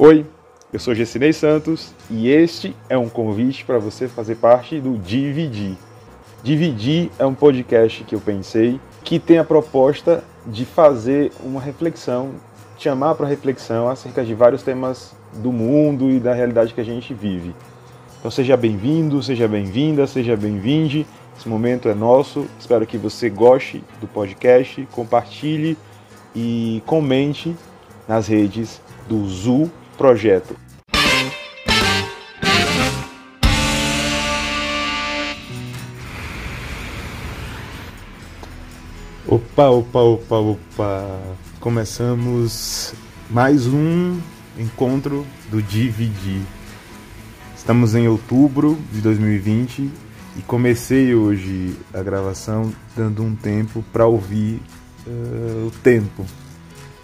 Oi, eu sou Gessinei Santos e este é um convite para você fazer parte do Dividir. Dividir é um podcast que eu pensei que tem a proposta de fazer uma reflexão, chamar para reflexão acerca de vários temas do mundo e da realidade que a gente vive. Então seja bem-vindo, seja bem-vinda, seja bem-vinde. Esse momento é nosso. Espero que você goste do podcast, compartilhe e comente nas redes do ZU projeto. Opa, opa, opa, opa! Começamos mais um encontro do DVD. Estamos em outubro de 2020 e comecei hoje a gravação dando um tempo para ouvir uh, o tempo.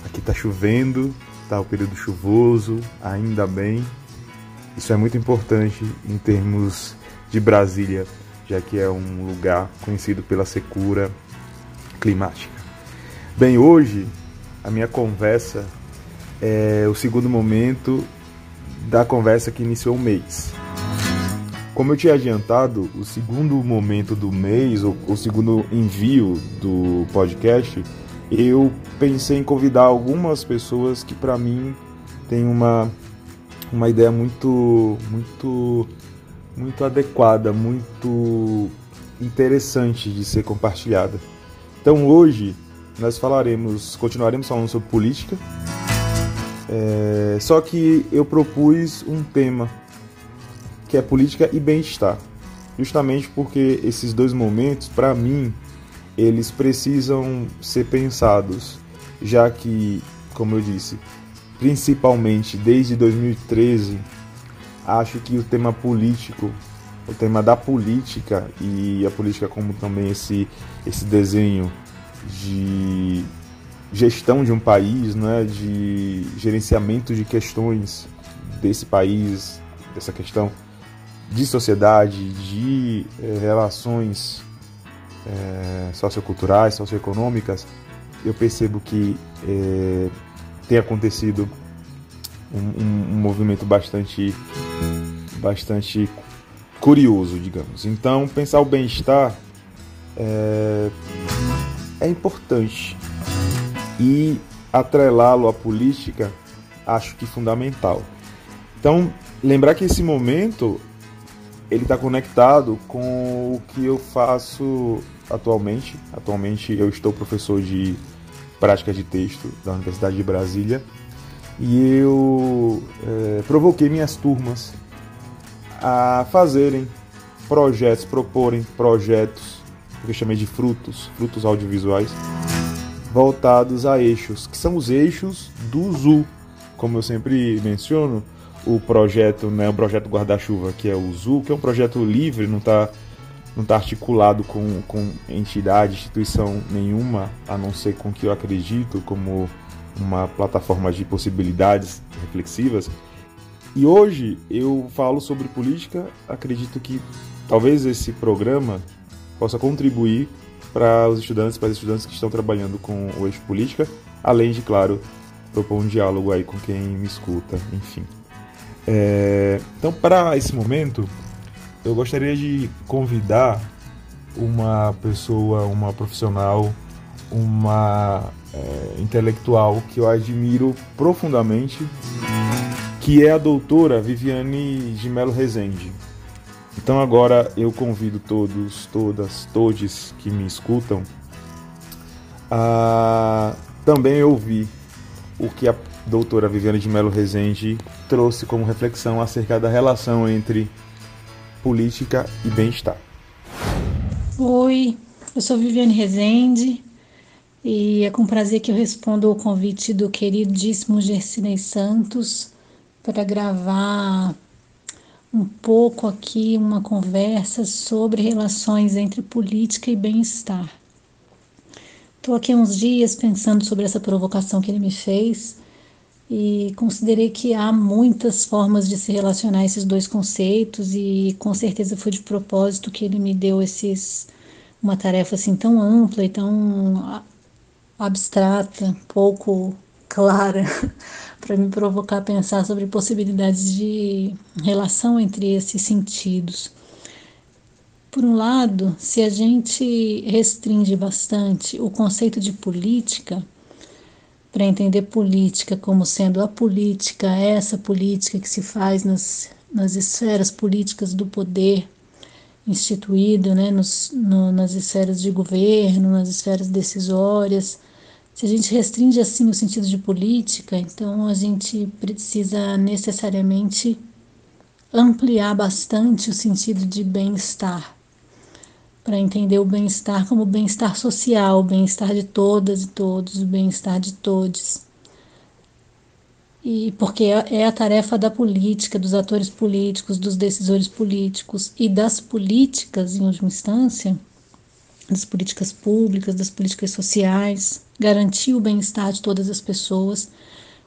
Aqui está chovendo, está o período chuvoso, ainda bem. Isso é muito importante em termos de Brasília, já que é um lugar conhecido pela secura climática. Bem, hoje a minha conversa é o segundo momento da conversa que iniciou o mês. Como eu tinha adiantado, o segundo momento do mês, ou o segundo envio do podcast, eu pensei em convidar algumas pessoas que para mim tem uma uma ideia muito muito muito adequada, muito interessante de ser compartilhada. Então hoje nós falaremos, continuaremos falando sobre política, é, só que eu propus um tema que é política e bem-estar, justamente porque esses dois momentos, para mim, eles precisam ser pensados, já que, como eu disse, principalmente desde 2013, acho que o tema político, o tema da política e a política como também esse, esse desenho de gestão de um país, né, de gerenciamento de questões desse país, dessa questão de sociedade, de eh, relações é, socioculturais, socioeconômicas, eu percebo que é, tem acontecido um, um, um, movimento bastante, bastante curioso, digamos. Então, pensar o bem-estar é, é importante e atrelá-lo à política acho que fundamental. Então, lembrar que esse momento ele está conectado com o que eu faço atualmente. Atualmente eu estou professor de prática de texto da Universidade de Brasília e eu é, provoquei minhas turmas a fazerem projetos, proporem projetos que eu chamei de frutos, frutos audiovisuais, voltados a eixos, que são os eixos do ZU. Como eu sempre menciono, o projeto, né, o projeto Guarda-Chuva, que é o ZU, que é um projeto livre, não está não está articulado com, com entidade, instituição nenhuma, a não ser com que eu acredito como uma plataforma de possibilidades reflexivas. E hoje eu falo sobre política, acredito que talvez esse programa possa contribuir para os estudantes, para os estudantes que estão trabalhando com o eixo política, além de, claro, propor um diálogo aí com quem me escuta, enfim. É, então, para esse momento, eu gostaria de convidar uma pessoa, uma profissional, uma é, intelectual que eu admiro profundamente, que é a doutora Viviane de Melo Rezende. Então agora eu convido todos, todas, todes que me escutam a também ouvir o que a doutora Viviane de Melo Rezende trouxe como reflexão acerca da relação entre política e bem-estar. Oi, eu sou Viviane Rezende e é com prazer que eu respondo ao convite do queridíssimo Gercinei Santos para gravar um pouco aqui uma conversa sobre relações entre política e bem-estar. Estou aqui uns dias pensando sobre essa provocação que ele me fez e considerei que há muitas formas de se relacionar esses dois conceitos e com certeza foi de propósito que ele me deu esses uma tarefa assim tão ampla e tão abstrata, pouco clara para me provocar a pensar sobre possibilidades de relação entre esses sentidos. Por um lado, se a gente restringe bastante o conceito de política, para entender política como sendo a política, essa política que se faz nas, nas esferas políticas do poder instituído, né, nos, no, nas esferas de governo, nas esferas decisórias. Se a gente restringe assim o sentido de política, então a gente precisa necessariamente ampliar bastante o sentido de bem-estar para entender o bem-estar como bem-estar social, o bem-estar de todas e todos, o bem-estar de todos. E porque é, é a tarefa da política, dos atores políticos, dos decisores políticos e das políticas, em última instância, das políticas públicas, das políticas sociais, garantir o bem-estar de todas as pessoas,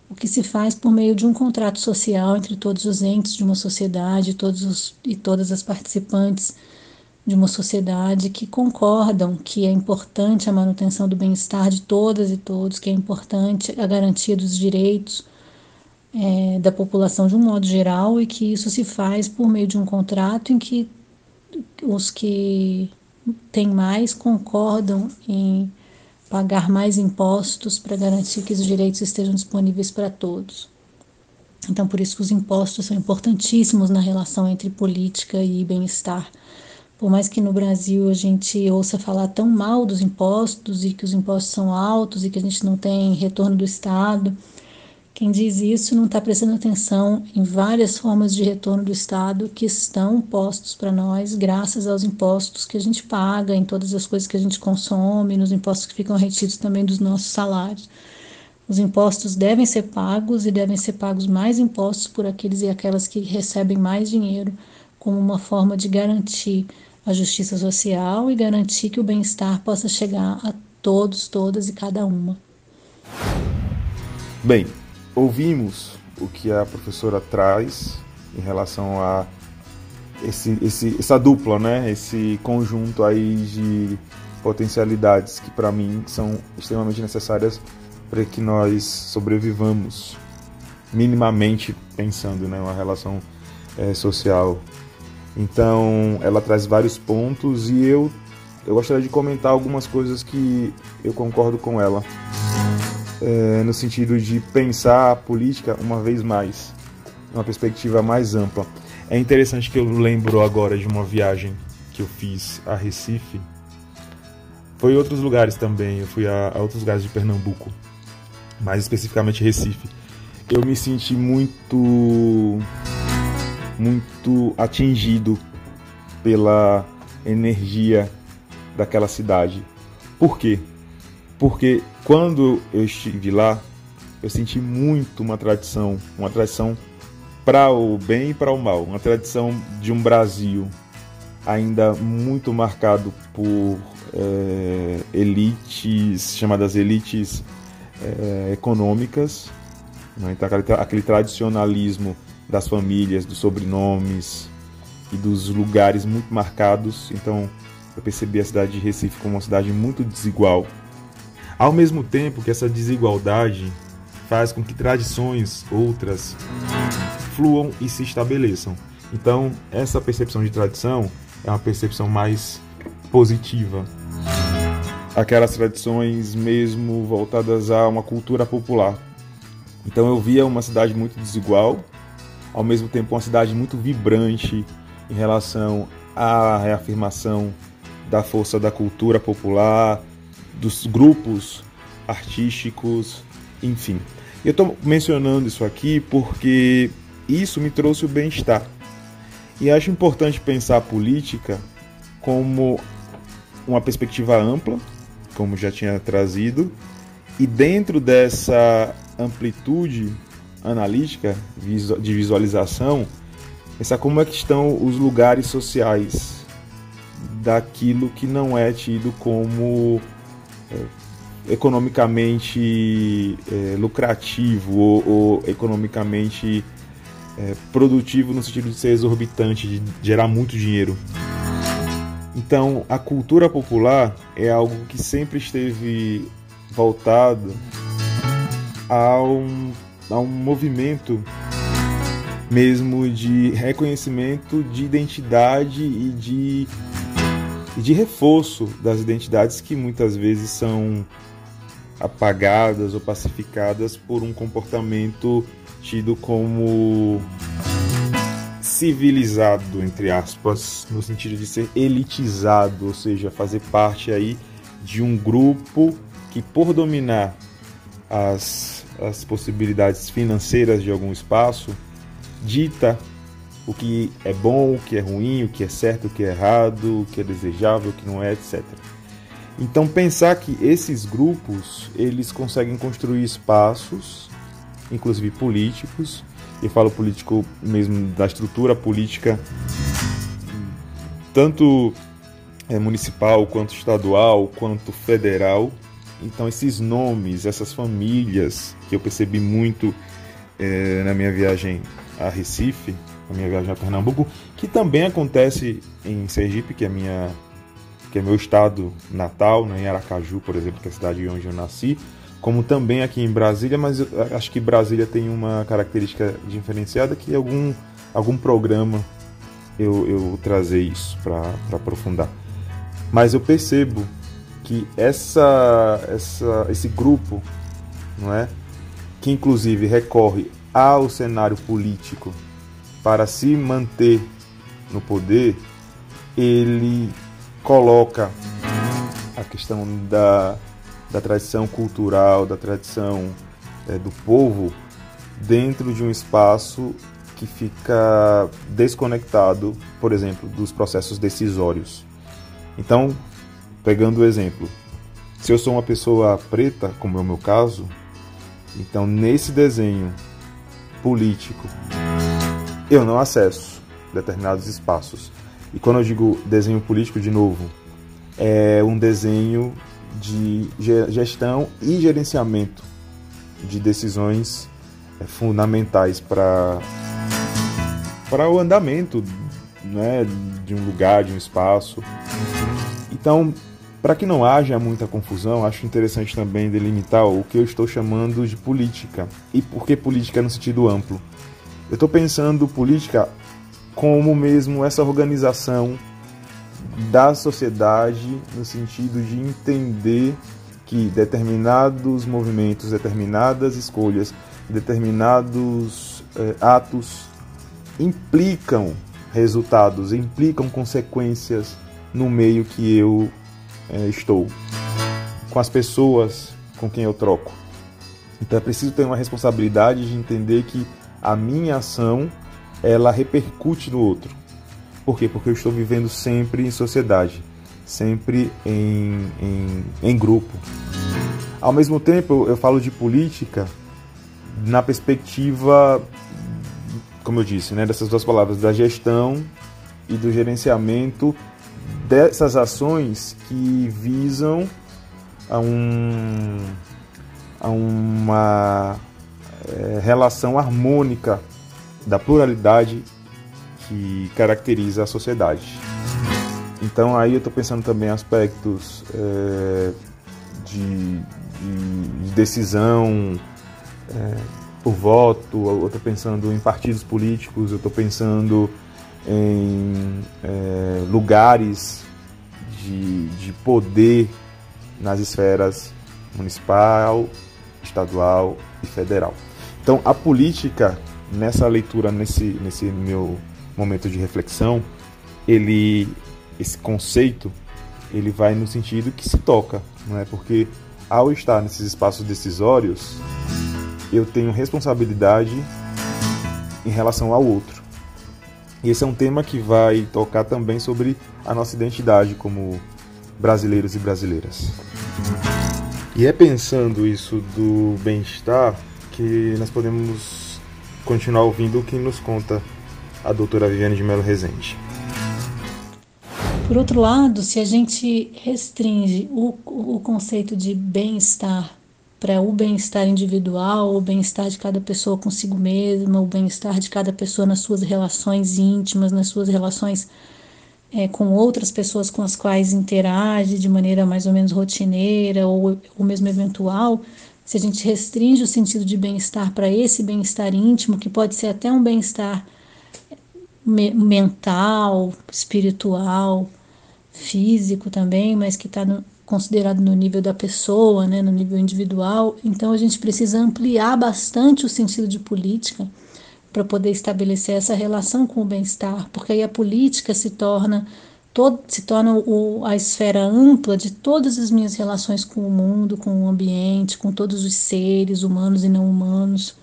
o que se faz por meio de um contrato social entre todos os entes de uma sociedade todos os, e todas as participantes de uma sociedade que concordam que é importante a manutenção do bem-estar de todas e todos, que é importante a garantia dos direitos é, da população de um modo geral e que isso se faz por meio de um contrato em que os que têm mais concordam em pagar mais impostos para garantir que os direitos estejam disponíveis para todos. Então, por isso que os impostos são importantíssimos na relação entre política e bem-estar. Por mais que no Brasil a gente ouça falar tão mal dos impostos e que os impostos são altos e que a gente não tem retorno do Estado, quem diz isso não está prestando atenção em várias formas de retorno do Estado que estão postos para nós, graças aos impostos que a gente paga, em todas as coisas que a gente consome, nos impostos que ficam retidos também dos nossos salários. Os impostos devem ser pagos e devem ser pagos mais impostos por aqueles e aquelas que recebem mais dinheiro, como uma forma de garantir a justiça social e garantir que o bem-estar possa chegar a todos, todas e cada uma. Bem, ouvimos o que a professora traz em relação a esse, esse, essa dupla, né? Esse conjunto aí de potencialidades que para mim são extremamente necessárias para que nós sobrevivamos minimamente pensando, né, uma relação é, social então, ela traz vários pontos e eu eu gostaria de comentar algumas coisas que eu concordo com ela, é, no sentido de pensar a política uma vez mais, uma perspectiva mais ampla. É interessante que eu lembro agora de uma viagem que eu fiz a Recife. Foi em outros lugares também, eu fui a, a outros lugares de Pernambuco, mais especificamente Recife. Eu me senti muito muito atingido pela energia daquela cidade. Por quê? Porque quando eu estive lá, eu senti muito uma tradição, uma tradição para o bem e para o mal, uma tradição de um Brasil ainda muito marcado por é, elites, chamadas elites é, econômicas, né? então aquele, aquele tradicionalismo das famílias, dos sobrenomes e dos lugares muito marcados. Então eu percebi a cidade de Recife como uma cidade muito desigual. Ao mesmo tempo que essa desigualdade faz com que tradições outras fluam e se estabeleçam. Então, essa percepção de tradição é uma percepção mais positiva. Aquelas tradições mesmo voltadas a uma cultura popular. Então eu via uma cidade muito desigual, ao mesmo tempo uma cidade muito vibrante em relação à reafirmação da força da cultura popular, dos grupos artísticos, enfim. Eu estou mencionando isso aqui porque isso me trouxe o bem-estar. E acho importante pensar a política como uma perspectiva ampla, como já tinha trazido, e dentro dessa amplitude analítica de visualização, pensar como é que estão os lugares sociais daquilo que não é tido como é, economicamente é, lucrativo ou, ou economicamente é, produtivo no sentido de ser exorbitante, de gerar muito dinheiro. Então, a cultura popular é algo que sempre esteve voltado a um, a um movimento mesmo de reconhecimento de identidade e de, de reforço das identidades que muitas vezes são apagadas ou pacificadas por um comportamento tido como civilizado, entre aspas, no sentido de ser elitizado, ou seja, fazer parte aí de um grupo que por dominar as, as possibilidades financeiras de algum espaço, dita o que é bom, o que é ruim, o que é certo, o que é errado, o que é desejável, o que não é, etc. Então pensar que esses grupos, eles conseguem construir espaços, inclusive políticos, eu falo político mesmo da estrutura política, tanto é, municipal, quanto estadual, quanto federal. Então esses nomes, essas famílias que eu percebi muito é, na minha viagem a Recife, a minha viagem a Pernambuco, que também acontece em Sergipe, que é minha que é meu estado natal, né, em Aracaju, por exemplo, que é a cidade onde eu nasci, como também aqui em Brasília, mas acho que Brasília tem uma característica diferenciada que algum algum programa eu, eu trazer isso para aprofundar. Mas eu percebo que essa, essa, esse grupo, não é, que inclusive recorre ao cenário político para se manter no poder, ele coloca a questão da, da tradição cultural, da tradição é, do povo dentro de um espaço que fica desconectado, por exemplo, dos processos decisórios. Então, pegando o exemplo, se eu sou uma pessoa preta, como é o meu caso, então nesse desenho político, eu não acesso determinados espaços. E quando eu digo desenho político, de novo, é um desenho de gestão e gerenciamento de decisões é, fundamentais para para o andamento né, de um lugar, de um espaço. Então, para que não haja muita confusão, acho interessante também delimitar o que eu estou chamando de política. E por que política no sentido amplo? Eu estou pensando política como mesmo essa organização da sociedade no sentido de entender que determinados movimentos, determinadas escolhas, determinados eh, atos implicam resultados, implicam consequências no meio que eu é, estou, com as pessoas com quem eu troco. Então é preciso ter uma responsabilidade de entender que a minha ação ela repercute no outro. Por quê? Porque eu estou vivendo sempre em sociedade, sempre em, em, em grupo. Ao mesmo tempo, eu falo de política na perspectiva, como eu disse, né, dessas duas palavras, da gestão e do gerenciamento dessas ações que visam a, um, a uma é, relação harmônica da pluralidade que caracteriza a sociedade. Então aí eu estou pensando também em aspectos é, de, de, decisão é, por voto, eu estou pensando em partidos políticos, eu estou pensando em é, lugares de, de poder nas esferas municipal, estadual e federal. Então, a política, nessa leitura, nesse, nesse meu momento de reflexão, ele, esse conceito, ele vai no sentido que se toca, não é? Porque ao estar nesses espaços decisórios, eu tenho responsabilidade em relação ao outro. E esse é um tema que vai tocar também sobre a nossa identidade como brasileiros e brasileiras. E é pensando isso do bem-estar que nós podemos continuar ouvindo o que nos conta a doutora Viviane de Mello Rezende. Por outro lado, se a gente restringe o, o conceito de bem-estar para o bem-estar individual, o bem-estar de cada pessoa consigo mesma, o bem-estar de cada pessoa nas suas relações íntimas, nas suas relações é, com outras pessoas com as quais interage de maneira mais ou menos rotineira ou, ou mesmo eventual, se a gente restringe o sentido de bem-estar para esse bem-estar íntimo, que pode ser até um bem-estar mental, espiritual, físico também, mas que está considerado no nível da pessoa, né, no nível individual. Então a gente precisa ampliar bastante o sentido de política para poder estabelecer essa relação com o bem-estar, porque aí a política se torna todo, se torna o, a esfera ampla de todas as minhas relações com o mundo, com o ambiente, com todos os seres humanos e não humanos,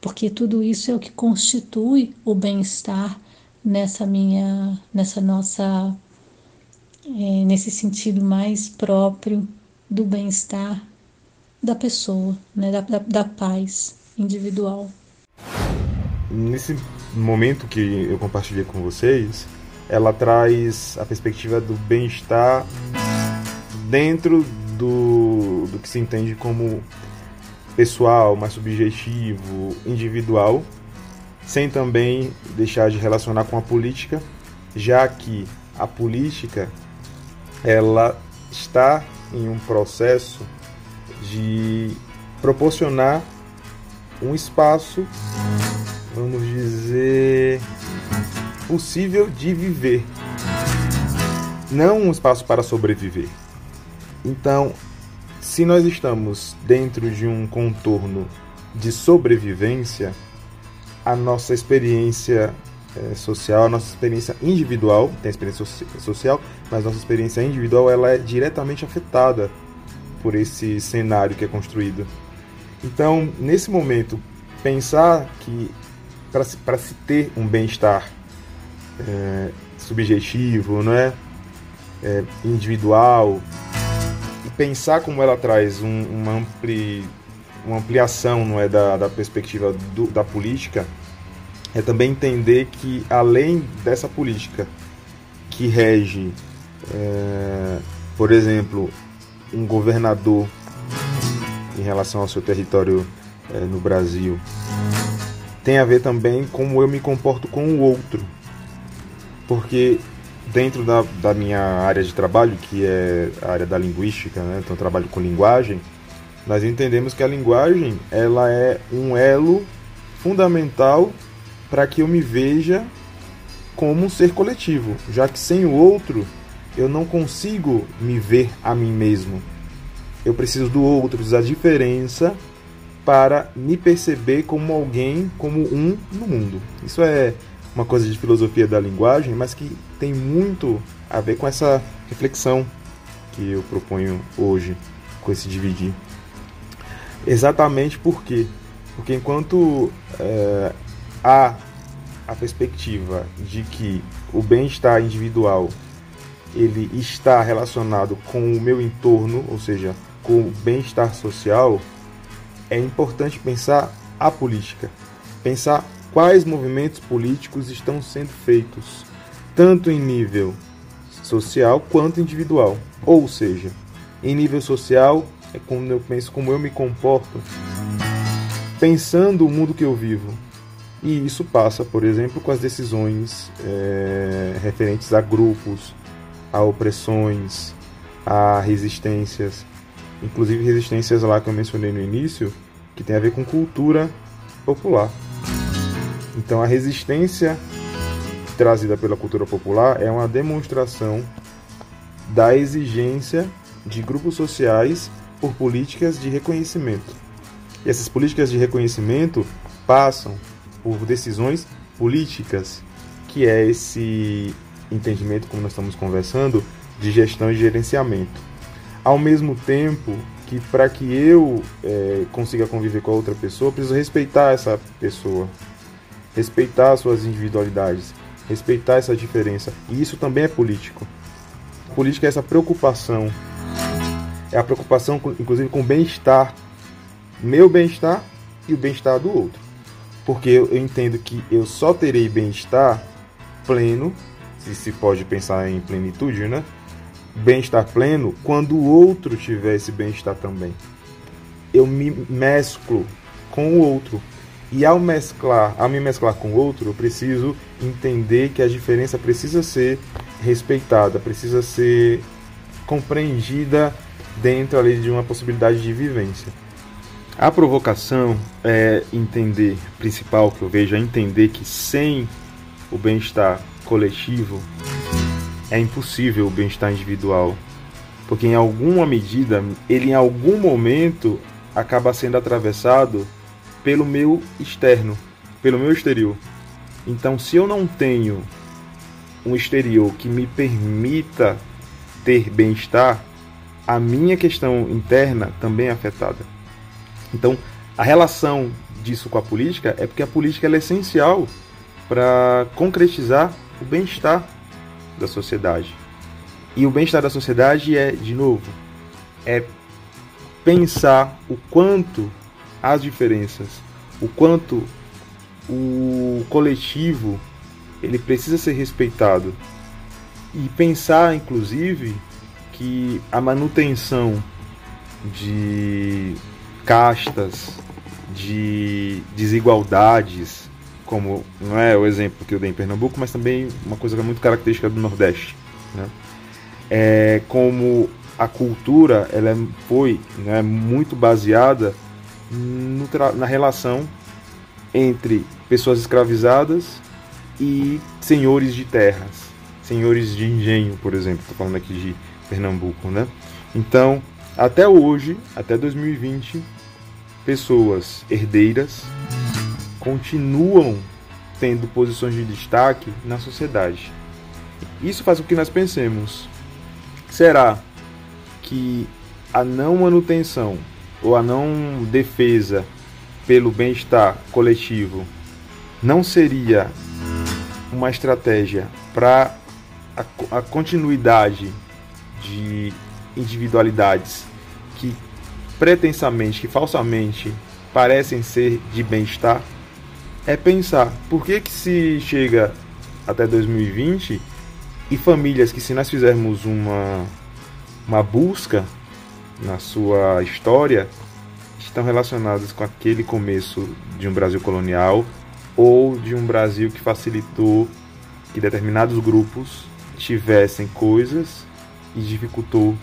porque tudo isso é o que constitui o bem-estar nessa minha, nessa nossa é, nesse sentido mais próprio do bem-estar da pessoa, né, da, da, da paz individual. Nesse momento que eu compartilhei com vocês, ela traz a perspectiva do bem-estar dentro do, do que se entende como pessoal, mais subjetivo, individual, sem também deixar de relacionar com a política, já que a política ela está em um processo de proporcionar um espaço, vamos dizer, possível de viver, não um espaço para sobreviver. Então, se nós estamos dentro de um contorno de sobrevivência, a nossa experiência é, social, a nossa experiência individual, tem experiência social, mas nossa experiência individual ela é diretamente afetada por esse cenário que é construído. Então, nesse momento, pensar que para se, se ter um bem-estar é, subjetivo, não é? é? individual, e pensar como ela traz um, uma, ampli, uma ampliação não é, da, da perspectiva do, da política, é também entender que além dessa política que rege, é, por exemplo, um governador em relação ao seu território é, no Brasil, tem a ver também como eu me comporto com o outro. Porque dentro da, da minha área de trabalho, que é a área da linguística, né, então eu trabalho com linguagem, nós entendemos que a linguagem ela é um elo fundamental para que eu me veja como um ser coletivo, já que sem o outro eu não consigo me ver a mim mesmo. Eu preciso do outro, da diferença para me perceber como alguém, como um no mundo. Isso é uma coisa de filosofia da linguagem, mas que tem muito a ver com essa reflexão que eu proponho hoje, com esse dividir. Exatamente por quê? Porque enquanto é, há a perspectiva de que o bem-estar individual ele está relacionado com o meu entorno, ou seja, com o bem-estar social, é importante pensar a política, pensar quais movimentos políticos estão sendo feitos, tanto em nível social quanto individual. Ou seja, em nível social é como eu penso como eu me comporto, pensando o mundo que eu vivo, e isso passa, por exemplo, com as decisões é, referentes a grupos, a opressões, a resistências, inclusive resistências lá que eu mencionei no início, que tem a ver com cultura popular. Então a resistência trazida pela cultura popular é uma demonstração da exigência de grupos sociais por políticas de reconhecimento. E essas políticas de reconhecimento passam por decisões políticas, que é esse entendimento, como nós estamos conversando, de gestão e gerenciamento. Ao mesmo tempo que, para que eu é, consiga conviver com a outra pessoa, preciso respeitar essa pessoa, respeitar suas individualidades, respeitar essa diferença. E isso também é político. Política é essa preocupação, é a preocupação, inclusive, com o bem-estar, meu bem-estar e o bem-estar do outro porque eu, eu entendo que eu só terei bem-estar pleno, se se pode pensar em plenitude, né? Bem-estar pleno quando o outro tiver esse bem-estar também. Eu me mesclo com o outro. E ao mesclar, ao me mesclar com o outro, eu preciso entender que a diferença precisa ser respeitada, precisa ser compreendida dentro ali de uma possibilidade de vivência. A provocação é entender, principal que eu vejo, é entender que sem o bem-estar coletivo é impossível o bem-estar individual. Porque em alguma medida, ele em algum momento acaba sendo atravessado pelo meu externo, pelo meu exterior. Então, se eu não tenho um exterior que me permita ter bem-estar, a minha questão interna também é afetada. Então, a relação disso com a política é porque a política é essencial para concretizar o bem-estar da sociedade. E o bem-estar da sociedade é, de novo, é pensar o quanto as diferenças, o quanto o coletivo ele precisa ser respeitado e pensar inclusive que a manutenção de castas, de desigualdades, como não é o exemplo que eu dei em Pernambuco, mas também uma coisa que é muito característica do Nordeste, né? É como a cultura ela é, foi né, muito baseada na relação entre pessoas escravizadas e senhores de terras, senhores de engenho, por exemplo, estou falando aqui de Pernambuco, né? Então, até hoje, até 2020, pessoas herdeiras continuam tendo posições de destaque na sociedade. Isso faz com que nós pensemos: será que a não manutenção ou a não defesa pelo bem-estar coletivo não seria uma estratégia para a, continuidade de individualidades pretensamente, que falsamente parecem ser de bem-estar, é pensar por que, que se chega até 2020 e famílias que se nós fizermos uma, uma busca na sua história estão relacionadas com aquele começo de um Brasil colonial ou de um Brasil que facilitou que determinados grupos tivessem coisas e dificultou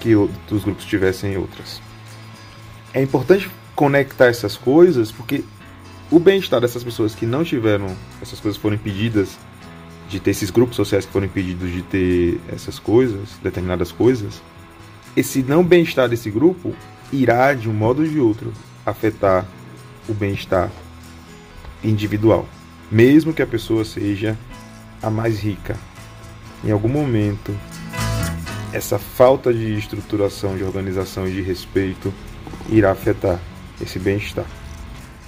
que outros grupos tivessem outras. É importante conectar essas coisas porque o bem-estar dessas pessoas que não tiveram, essas coisas foram impedidas de ter esses grupos sociais que foram impedidos de ter essas coisas, determinadas coisas, esse não bem-estar desse grupo irá, de um modo ou de outro, afetar o bem-estar individual, mesmo que a pessoa seja a mais rica. Em algum momento, essa falta de estruturação, de organização e de respeito irá afetar esse bem-estar.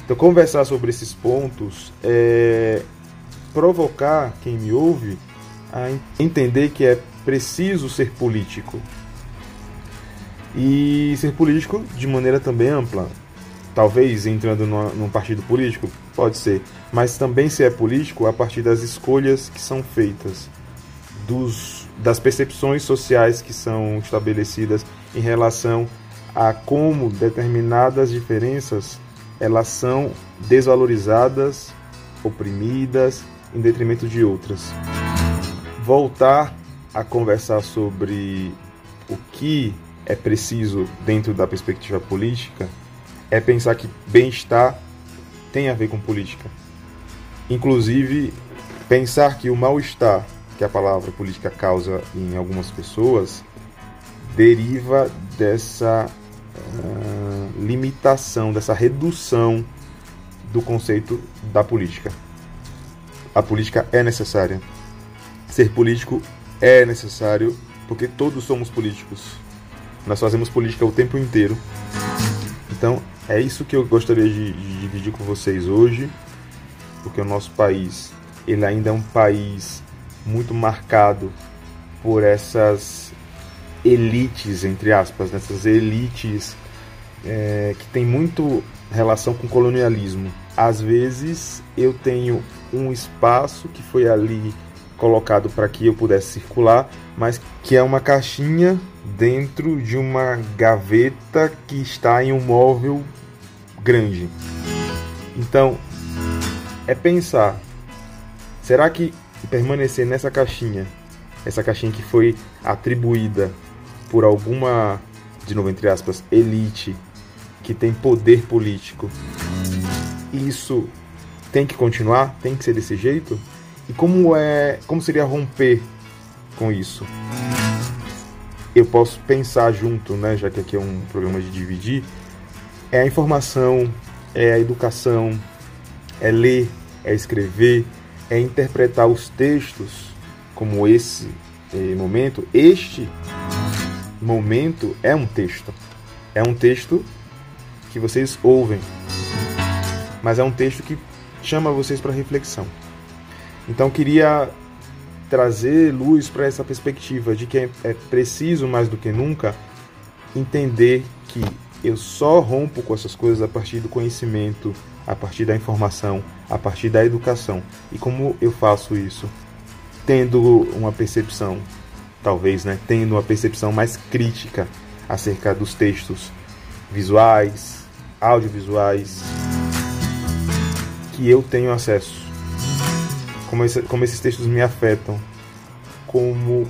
Então, conversar sobre esses pontos é provocar quem me ouve a entender que é preciso ser político. E ser político de maneira também ampla. Talvez entrando num partido político, pode ser. Mas também ser é político a partir das escolhas que são feitas, dos, das percepções sociais que são estabelecidas em relação a como determinadas diferenças elas são desvalorizadas, oprimidas em detrimento de outras. Voltar a conversar sobre o que é preciso dentro da perspectiva política é pensar que bem-estar tem a ver com política. Inclusive, pensar que o mal-estar que a palavra política causa em algumas pessoas deriva dessa uh, limitação, dessa redução do conceito da política. A política é necessária. Ser político é necessário porque todos somos políticos. Nós fazemos política o tempo inteiro. Então, é isso que eu gostaria de, de dividir com vocês hoje, porque o nosso país, ele ainda é um país muito marcado por essas elites, entre aspas, nessas elites é, que tem muito relação com colonialismo. Às vezes eu tenho um espaço que foi ali colocado para que eu pudesse circular, mas que é uma caixinha dentro de uma gaveta que está em um móvel grande. Então, é pensar: será que permanecer nessa caixinha, essa caixinha que foi atribuída por alguma, de novo entre aspas, elite, que tem poder político. Isso tem que continuar? Tem que ser desse jeito? E como é, como seria romper com isso? Eu posso pensar junto, né, já que aqui é um programa de dividir, é a informação, é a educação, é ler, é escrever, é interpretar os textos como esse eh, momento. Este momento é um texto. É um texto que vocês ouvem, mas é um texto que chama vocês para reflexão. Então queria trazer luz para essa perspectiva de que é, é preciso mais do que nunca entender que eu só rompo com essas coisas a partir do conhecimento, a partir da informação, a partir da educação. E como eu faço isso? Tendo uma percepção, talvez, né? Tendo uma percepção mais crítica acerca dos textos visuais, audiovisuais que eu tenho acesso. Como, esse, como esses textos me afetam, como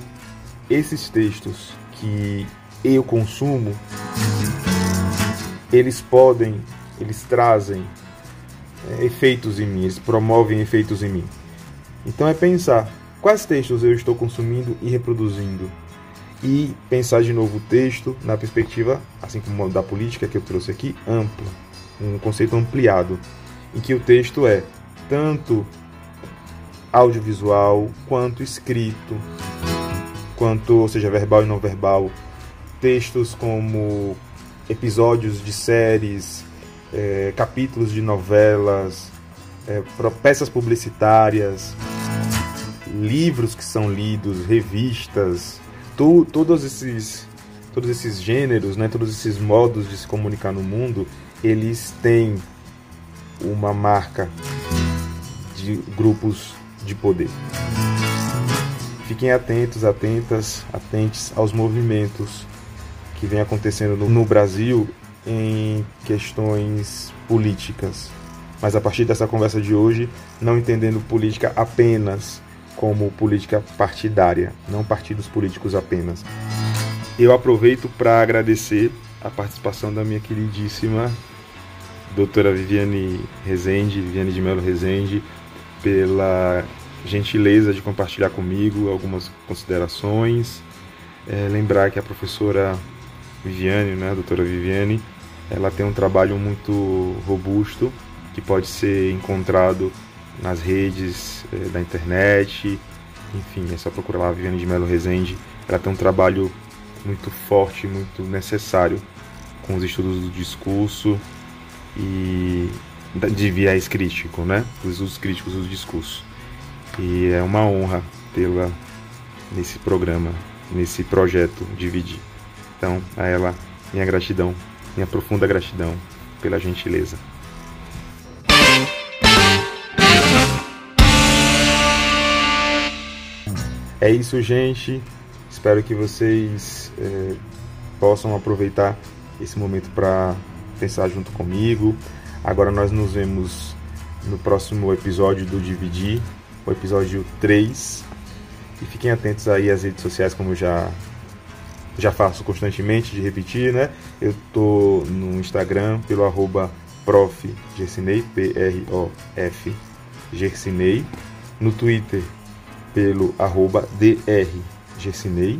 esses textos que eu consumo, eles podem, eles trazem é, efeitos em mim, eles promovem efeitos em mim. Então é pensar quais textos eu estou consumindo e reproduzindo. E pensar de novo o texto na perspectiva, assim como da política que eu trouxe aqui, ampla, um conceito ampliado, em que o texto é tanto audiovisual quanto escrito, quanto, ou seja, verbal e não verbal, textos como episódios de séries, é, capítulos de novelas, é, peças publicitárias, livros que são lidos, revistas, tu, todos esses todos esses gêneros, né, todos esses modos de se comunicar no mundo, eles têm uma marca de grupos de poder. Fiquem atentos, atentas, atentes aos movimentos que vem acontecendo no Brasil em questões políticas. Mas a partir dessa conversa de hoje, não entendendo política apenas como política partidária, não partidos políticos apenas. Eu aproveito para agradecer a participação da minha queridíssima doutora Viviane Rezende, Viviane de Melo Rezende, pela gentileza de compartilhar comigo algumas considerações. É, lembrar que a professora Viviane, né, a doutora Viviane, ela tem um trabalho muito robusto que pode ser encontrado nas redes é, da internet, enfim, é só procurar lá a Viviane de Melo Rezende. Ela tem um trabalho muito forte, muito necessário com os estudos do discurso e de viés crítico, né? Os usos críticos do discurso. E é uma honra tê-la nesse programa, nesse projeto Dividir. Então, a ela, minha gratidão, minha profunda gratidão pela gentileza. É isso, gente. Espero que vocês é, possam aproveitar esse momento para pensar junto comigo. Agora nós nos vemos no próximo episódio do Dividir, o episódio 3. E fiquem atentos aí às redes sociais, como já já faço constantemente de repetir, né? Eu tô no Instagram pelo arroba prof. Gersinei, P-R-O-F, Gersinei. No Twitter pelo arroba dr. Gersinei.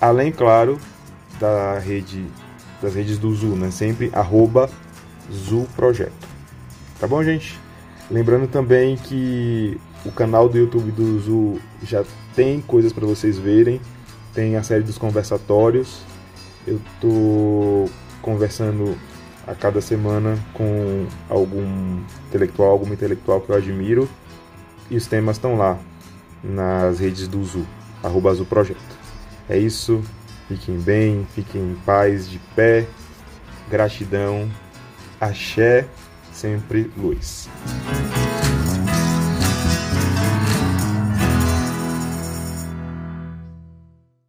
Além, claro, da rede, das redes do Zu, né? Sempre arroba Zu Projeto. Tá bom, gente? Lembrando também que o canal do YouTube do Zu já tem coisas para vocês verem tem a série dos conversatórios. Eu tô conversando a cada semana com algum intelectual, alguma intelectual que eu admiro. E os temas estão lá nas redes do Zu, arroba Zu Projeto. É isso. Fiquem bem, fiquem em paz, de pé. Gratidão. Axé, sempre luz.